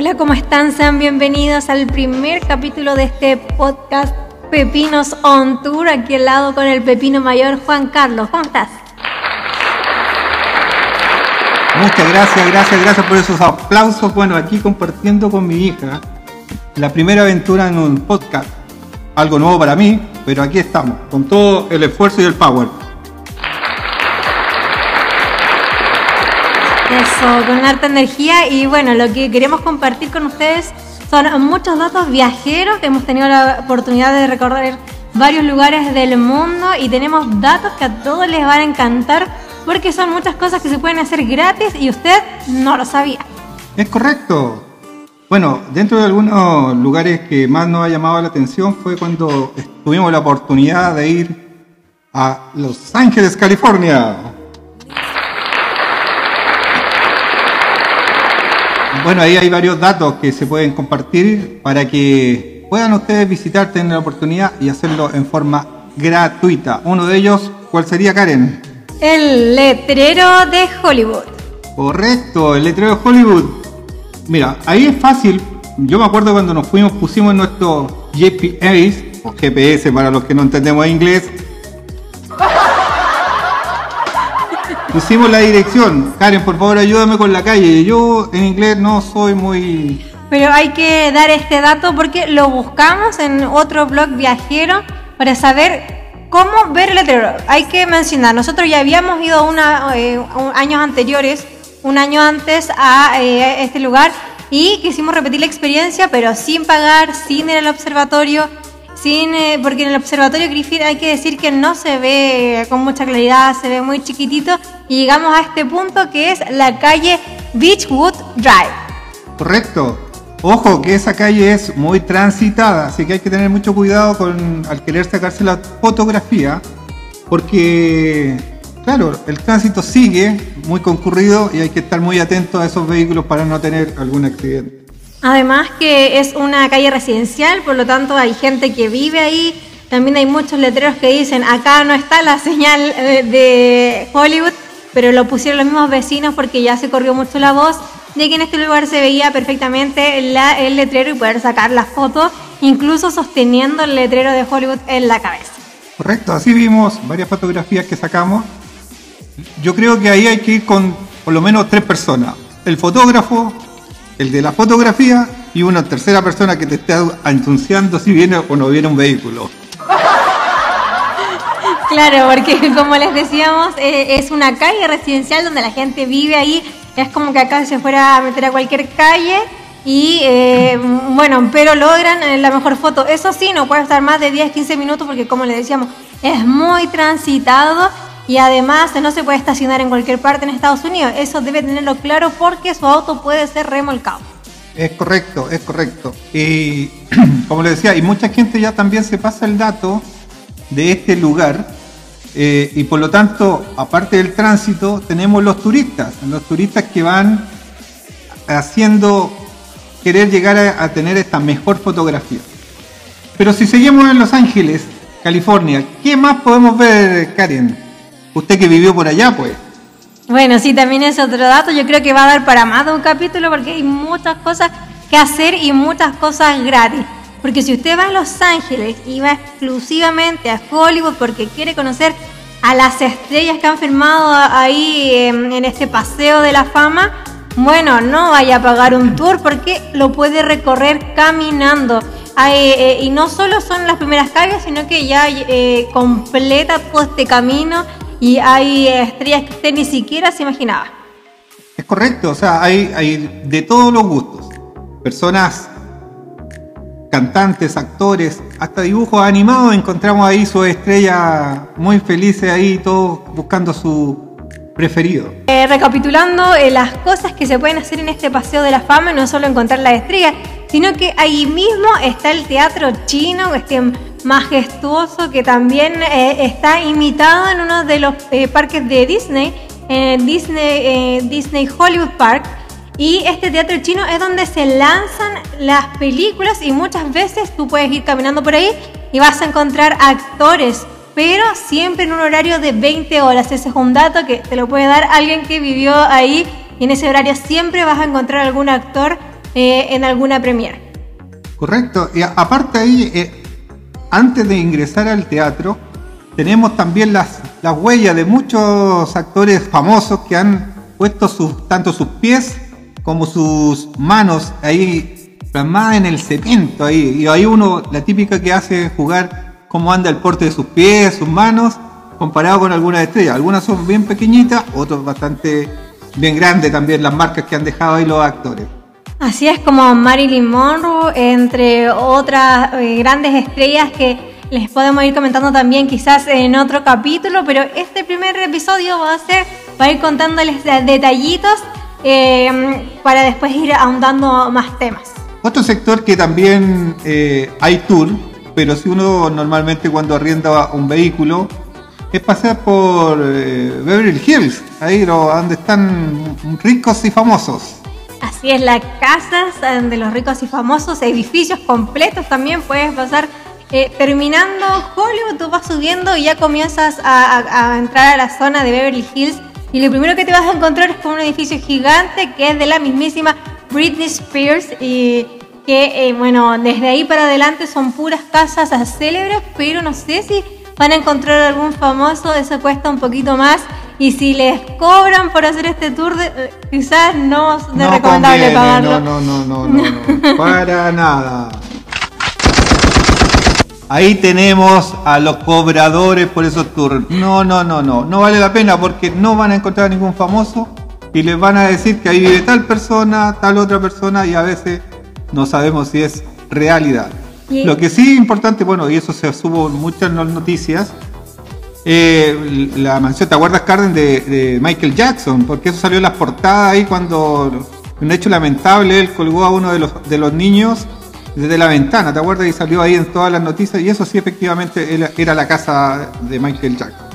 Hola, ¿cómo están? Sean bienvenidos al primer capítulo de este podcast Pepinos on Tour, aquí al lado con el pepino mayor Juan Carlos. ¿Cómo estás? Muchas gracias, gracias, gracias por esos aplausos. Bueno, aquí compartiendo con mi hija la primera aventura en un podcast. Algo nuevo para mí, pero aquí estamos, con todo el esfuerzo y el power. Eso, con harta energía y bueno, lo que queremos compartir con ustedes son muchos datos viajeros. Hemos tenido la oportunidad de recorrer varios lugares del mundo y tenemos datos que a todos les van a encantar porque son muchas cosas que se pueden hacer gratis y usted no lo sabía. Es correcto. Bueno, dentro de algunos lugares que más nos ha llamado la atención fue cuando tuvimos la oportunidad de ir a Los Ángeles, California. Bueno, ahí hay varios datos que se pueden compartir para que puedan ustedes visitar, tener la oportunidad y hacerlo en forma gratuita. Uno de ellos, ¿cuál sería, Karen? El letrero de Hollywood. Correcto, el letrero de Hollywood. Mira, ahí es fácil. Yo me acuerdo cuando nos fuimos, pusimos nuestro GPS, o GPS para los que no entendemos inglés, Pusimos la dirección. Karen, por favor, ayúdame con la calle. Yo en inglés no soy muy... Pero hay que dar este dato porque lo buscamos en otro blog viajero para saber cómo ver el letrero. Hay que mencionar, nosotros ya habíamos ido una, eh, años anteriores, un año antes a eh, este lugar y quisimos repetir la experiencia, pero sin pagar, sin ir al observatorio sin, porque en el observatorio Griffith hay que decir que no se ve con mucha claridad, se ve muy chiquitito y llegamos a este punto que es la calle Beachwood Drive. Correcto. Ojo que esa calle es muy transitada, así que hay que tener mucho cuidado con al querer sacarse la fotografía, porque claro, el tránsito sigue muy concurrido y hay que estar muy atento a esos vehículos para no tener algún accidente. Además que es una calle residencial, por lo tanto hay gente que vive ahí. También hay muchos letreros que dicen, acá no está la señal eh, de Hollywood, pero lo pusieron los mismos vecinos porque ya se corrió mucho la voz de que en este lugar se veía perfectamente el letrero y poder sacar la foto, incluso sosteniendo el letrero de Hollywood en la cabeza. Correcto, así vimos varias fotografías que sacamos. Yo creo que ahí hay que ir con por lo menos tres personas. El fotógrafo, el de la fotografía y una tercera persona que te esté anunciando si viene o no viene un vehículo. Claro, porque como les decíamos, eh, es una calle residencial donde la gente vive ahí. Es como que acá se fuera a meter a cualquier calle y eh, bueno, pero logran eh, la mejor foto. Eso sí, no puede estar más de 10, 15 minutos porque como les decíamos, es muy transitado y además no se puede estacionar en cualquier parte en Estados Unidos. Eso debe tenerlo claro porque su auto puede ser remolcado. Es correcto, es correcto. Y como le decía, y mucha gente ya también se pasa el dato de este lugar. Eh, y por lo tanto, aparte del tránsito, tenemos los turistas, los turistas que van haciendo querer llegar a, a tener esta mejor fotografía. Pero si seguimos en Los Ángeles, California, ¿qué más podemos ver, Karen? Usted que vivió por allá, pues. Bueno, sí, también es otro dato. Yo creo que va a dar para más de un capítulo porque hay muchas cosas que hacer y muchas cosas gratis. Porque si usted va a Los Ángeles y va exclusivamente a Hollywood porque quiere conocer a las estrellas que han firmado ahí en este paseo de la fama, bueno, no vaya a pagar un tour porque lo puede recorrer caminando. Eh, y no solo son las primeras calles, sino que ya eh, completa todo este camino y hay estrellas que usted ni siquiera se imaginaba. Es correcto, o sea, hay de todos los gustos. Personas, cantantes, actores, hasta dibujos animados, encontramos ahí su estrella muy felices ahí, todos buscando su preferido. Eh, recapitulando eh, las cosas que se pueden hacer en este Paseo de la Fama, no solo encontrar la estrella, sino que ahí mismo está el teatro chino, este majestuoso que también eh, está imitado en uno de los parques de Disney, Disney, Disney Hollywood Park. Y este teatro chino es donde se lanzan las películas y muchas veces tú puedes ir caminando por ahí y vas a encontrar actores, pero siempre en un horario de 20 horas. Ese es un dato que te lo puede dar alguien que vivió ahí y en ese horario siempre vas a encontrar algún actor eh, en alguna premiere. Correcto. Y aparte ahí, eh, antes de ingresar al teatro, tenemos también las, las huellas de muchos actores famosos que han puesto sus, tanto sus pies como sus manos ahí plasmadas en el cemento ahí. Y hay uno, la típica que hace jugar cómo anda el porte de sus pies, sus manos, comparado con algunas estrellas. Algunas son bien pequeñitas, otras bastante bien grandes también las marcas que han dejado ahí los actores. Así es como Marilyn Monroe, entre otras eh, grandes estrellas que les podemos ir comentando también quizás en otro capítulo, pero este primer episodio va a ser, va a ir contándoles detallitos eh, para después ir ahondando más temas. Otro sector que también eh, hay tour, pero si uno normalmente cuando arrienda un vehículo es pasar por Beverly Hills, ahí donde están ricos y famosos. Así es, las casas eh, de los ricos y famosos, edificios completos también puedes pasar. Eh, terminando Hollywood, tú vas subiendo y ya comienzas a, entrar a la zona de Beverly Hills. Y lo primero que te vas a encontrar es con un edificio gigante que es de la mismísima Britney Spears. Y que, eh, bueno, desde ahí para adelante son puras casas célebres, pero no sé si van a encontrar algún famoso, eso cuesta un poquito más. Y si les cobran por hacer este tour, eh, quizás no es recomendable pagarlo. No, no, no, no, no, para nada. Ahí tenemos a los cobradores por esos tours. No, no, no, no. No vale la pena porque no van a encontrar a ningún famoso y les van a decir que ahí vive tal persona, tal otra persona y a veces no sabemos si es realidad. Lo que sí es importante, bueno, y eso se subo en muchas noticias, eh, la mansión, ¿te acuerdas, Carden, de, Michael Jackson? Porque eso salió en las portadas ahí cuando, un hecho lamentable, él colgó a uno de los, de los niños desde la ventana, ¿te acuerdas? Y salió ahí en todas las noticias, y eso sí, efectivamente, era la casa de Michael Jackson.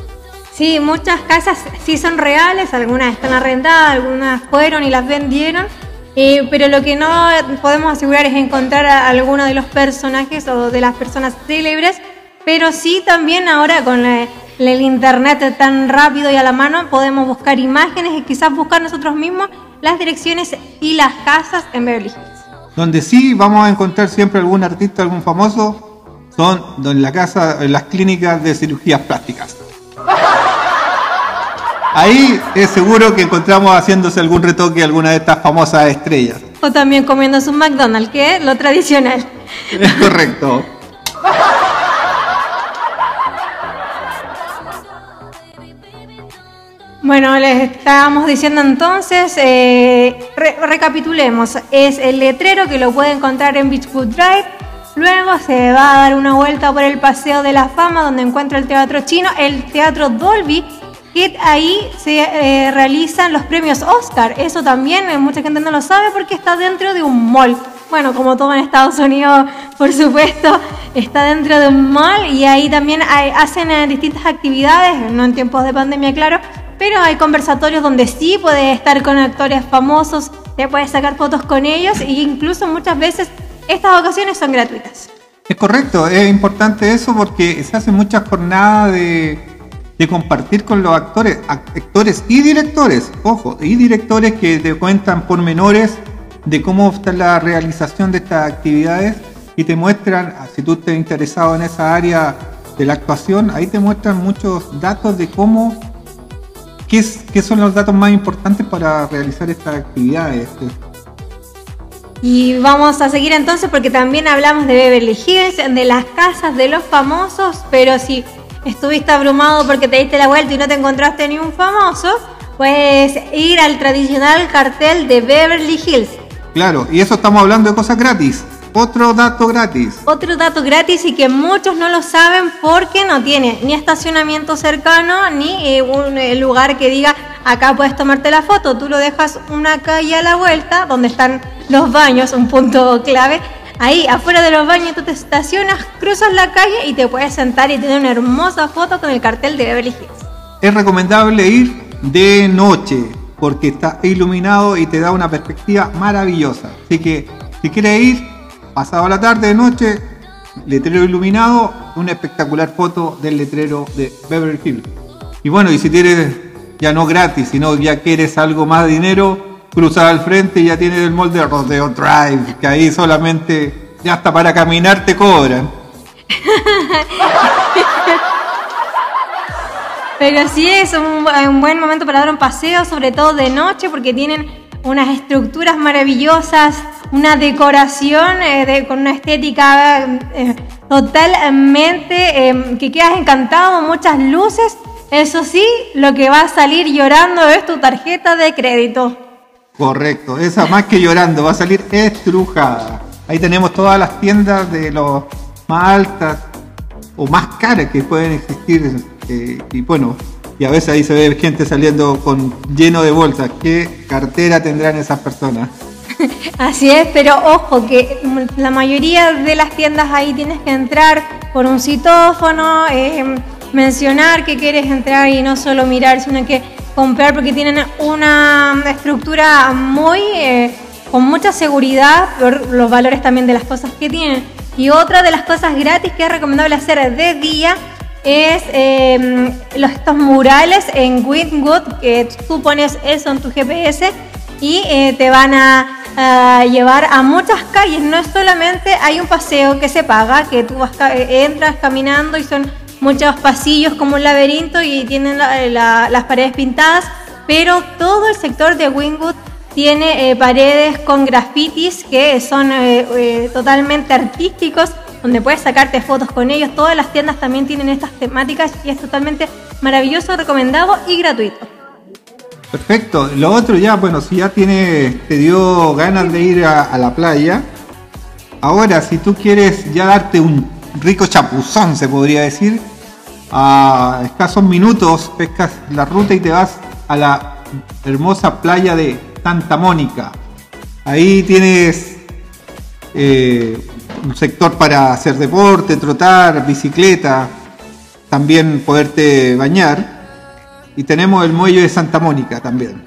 Sí, muchas casas sí son reales, algunas están arrendadas, algunas fueron y las vendieron. Eh, pero lo que no podemos asegurar es encontrar a alguno de los personajes o de las personas célebres, pero sí también ahora con el internet tan rápido y a la mano, podemos buscar imágenes y quizás buscar nosotros mismos las direcciones y las casas en Beverly. Donde sí vamos a encontrar siempre algún artista, algún famoso, son en la casa, en las clínicas de cirugías plásticas. Ahí es seguro que encontramos haciéndose algún retoque a alguna de estas famosas estrellas. O también comiéndose un McDonald's, que es lo tradicional. Es correcto. Bueno, les estábamos diciendo entonces, eh, recapitulemos, es el letrero que lo puede encontrar en Beachwood Drive, luego se va a dar una vuelta por el Paseo de la Fama donde encuentra el Teatro Chino, el Teatro Dolby, que ahí se eh, realizan los premios Oscar, eso también eh, mucha gente no lo sabe porque está dentro de un mall. Bueno, como todo en Estados Unidos, por supuesto, está dentro de un mall y ahí también hacen distintas actividades, no en tiempos de pandemia, claro, pero hay conversatorios donde sí puedes estar con actores famosos, te puedes sacar fotos con ellos e incluso muchas veces estas ocasiones son gratuitas. Es correcto, es importante eso porque se hacen muchas jornadas de, compartir con los actores, actores y directores, ojo, y directores que te cuentan por menores de cómo está la realización de estas actividades y te muestran, si tú estás interesado en esa área de la actuación, ahí te muestran muchos datos de cómo ¿Qué, son los datos más importantes para realizar estas actividades? Y vamos a seguir entonces porque también hablamos de Beverly Hills, de las casas de los famosos, pero si estuviste abrumado porque te diste la vuelta y no te encontraste ni un famoso, puedes ir al tradicional cartel de Beverly Hills. Claro, y eso estamos hablando de cosas gratis. Otro dato gratis. Otro dato gratis y que muchos no lo saben porque no tiene ni estacionamiento cercano ni eh, un eh, lugar que diga acá puedes tomarte la foto. Tú lo dejas una calle a la vuelta donde están los baños, un punto clave. Ahí afuera de los baños tú te estacionas, cruzas la calle y te puedes sentar y tener una hermosa foto con el cartel de Beverly Hills. Es recomendable ir de noche porque está iluminado y te da una perspectiva maravillosa. Así que si quieres ir, pasado la tarde, de noche, letrero iluminado, una espectacular foto del letrero de Beverly Hills. Y bueno, y si tienes ya no gratis, sino ya quieres algo más de dinero, cruzas al frente y ya tienes el molde de Rodeo Drive, que ahí solamente ya hasta para caminar te cobran. Pero sí es un, un, buen momento para dar un paseo, sobre todo de noche, porque tienen unas estructuras maravillosas, una decoración eh, con una estética eh, totalmente eh, que quedas encantado, muchas luces. Eso sí, lo que va a salir llorando es tu tarjeta de crédito. Correcto, esa más que llorando, va a salir estrujada. Ahí tenemos todas las tiendas de los más altas o más caras que pueden existir. y bueno, y a veces ahí se ve gente saliendo con lleno de bolsas. ¿Qué cartera tendrán esas personas? Así es, pero ojo que la mayoría de las tiendas ahí tienes que entrar por un citófono, eh, mencionar que quieres entrar y no solo mirar, sino que comprar porque tienen una estructura muy eh, con mucha seguridad por los valores también de las cosas que tienen. Y otra de las cosas gratis que es recomendable hacer de día es eh, los, estos murales en Wingwood, que tú pones eso en tu GPS y te van a llevar a muchas calles. No es solamente hay un paseo que se paga, que tú vas, entras caminando y son muchos pasillos como un laberinto y tienen las paredes pintadas, pero todo el sector de Wingwood tiene eh, paredes con grafitis que son eh, eh, totalmente artísticos, donde puedes sacarte fotos con ellos. Todas las tiendas también tienen estas temáticas y es totalmente maravilloso, recomendado y gratuito. Perfecto. Lo otro ya, bueno, si ya tiene, te dio ganas de ir a, la playa, ahora si tú quieres ya darte un rico chapuzón, se podría decir, a escasos minutos pescas la ruta y te vas a la hermosa playa de Santa Mónica. Ahí tienes eh, un sector para hacer deporte, trotar, bicicleta, también poderte bañar y tenemos el muelle de Santa Mónica también.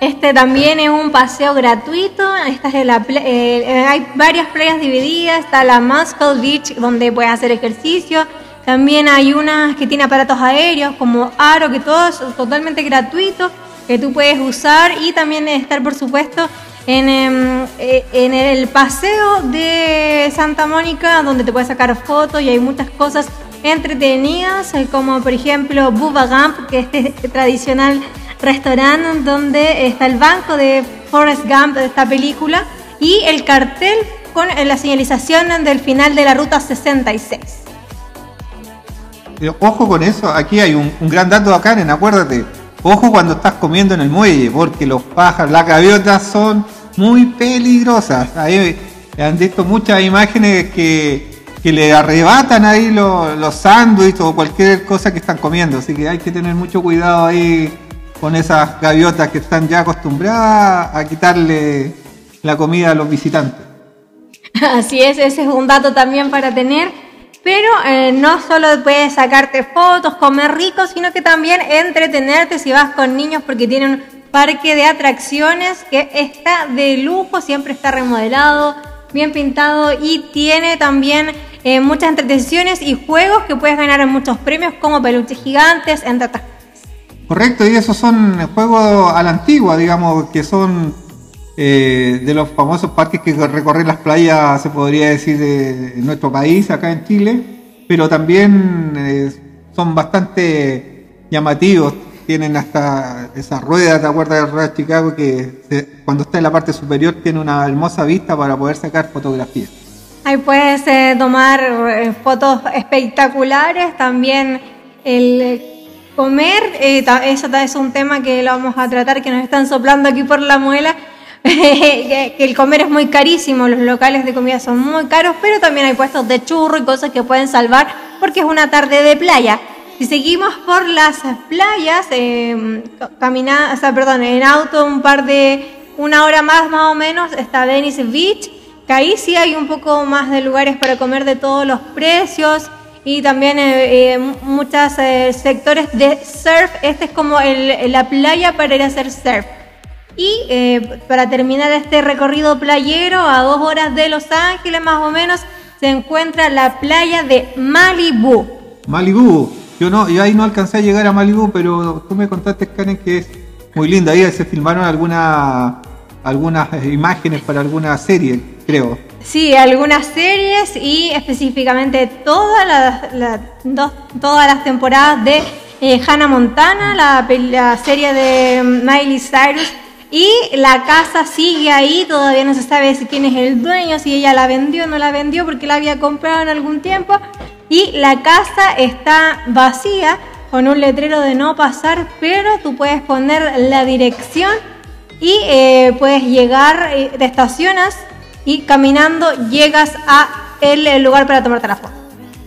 Este también es un paseo gratuito. Esta es la eh, eh, hay varias playas divididas. Está la Muscle Beach, donde puedes hacer ejercicio. También hay unas que tiene aparatos aéreos, como Aro, que todo es totalmente gratuito, que tú puedes usar. Y también estar, por supuesto, en, em, eh, en el paseo de Santa Mónica, donde te puedes sacar fotos y hay muchas cosas entretenidas, eh, como por ejemplo Bubba Gump, que es este tradicional restaurante donde está el banco de Forrest Gump de esta película y el cartel con la señalización del final de la ruta 66. Ojo con eso, aquí hay un, gran dato acá, en acuérdate. Ojo cuando estás comiendo en el muelle, porque los pájaros, las gaviotas son muy peligrosas. Ahí han visto muchas imágenes que que le arrebatan ahí los, los sándwiches o cualquier cosa que están comiendo. Así que hay que tener mucho cuidado ahí con esas gaviotas que están ya acostumbradas a quitarle la comida a los visitantes. Así es, ese es un dato también para tener. Pero eh, no solo puedes sacarte fotos, comer rico, sino que también entretenerte si vas con niños porque tienen un parque de atracciones que está de lujo, siempre está remodelado, bien pintado y tiene también eh, muchas entretenciones y juegos que puedes ganar en muchos premios como peluches gigantes, entre otras Correcto, y esos son juegos a la antigua, digamos, que son eh, de los famosos parques que recorren las playas, se podría decir, de, nuestro país, acá en Chile, pero también eh, son bastante llamativos. Tienen hasta esa rueda, ¿te acuerdas de la rueda de Chicago? Que cuando está en la parte superior tiene una hermosa vista para poder sacar fotografías. Ahí puedes eh, tomar eh, fotos espectaculares, también el comer, eh, eso es un tema que lo vamos a tratar, que nos están soplando aquí por la muela, que el comer es muy carísimo, los locales de comida son muy caros, pero también hay puestos de churro y cosas que pueden salvar porque es una tarde de playa. Si seguimos por las playas, eh, caminando, o sea, perdón, en auto un par de, una hora más más o menos, está Venice Beach, ahí sí hay un poco más de lugares para comer de todos los precios y también eh, eh, muchos eh, sectores de surf. Este es como la playa para ir a hacer surf. Y para terminar este recorrido playero, a dos horas de Los Ángeles más o menos, se encuentra la playa de Malibu. Malibu. Yo no, yo ahí no alcancé a llegar a Malibu, pero tú me contaste, Karen, que es muy linda. Ahí se filmaron algunas algunas imágenes para alguna serie, creo. Sí, algunas series y específicamente todas las, todas las temporadas de eh, Hannah Montana, la, la serie de Miley Cyrus. Y la casa sigue ahí, todavía no se sabe si quién es el dueño, si ella la vendió o no la vendió porque la había comprado en algún tiempo. Y la casa está vacía con un letrero de no pasar, pero tú puedes poner la dirección y eh, puedes llegar, eh, te estacionas y caminando llegas a el, lugar para tomarte la foto.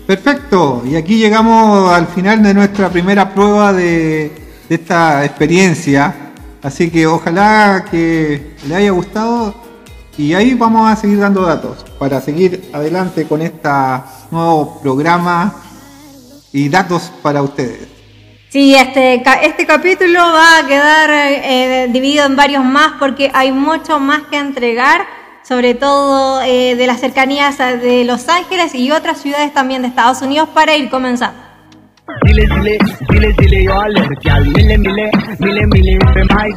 Perfecto, y aquí llegamos al final de nuestra primera prueba de, de esta experiencia, así que ojalá que le haya gustado y ahí vamos a seguir dando datos para seguir adelante con este nuevo programa y datos para ustedes. Sí, este, este capítulo va a quedar eh, dividido en varios más porque hay mucho más que entregar, sobre todo eh, de las cercanías de Los Ángeles y otras ciudades también de Estados Unidos para ir comenzando. जिले जिले जिले जिले और लड़कियाँ मिले मिले मिले मिले पे भाई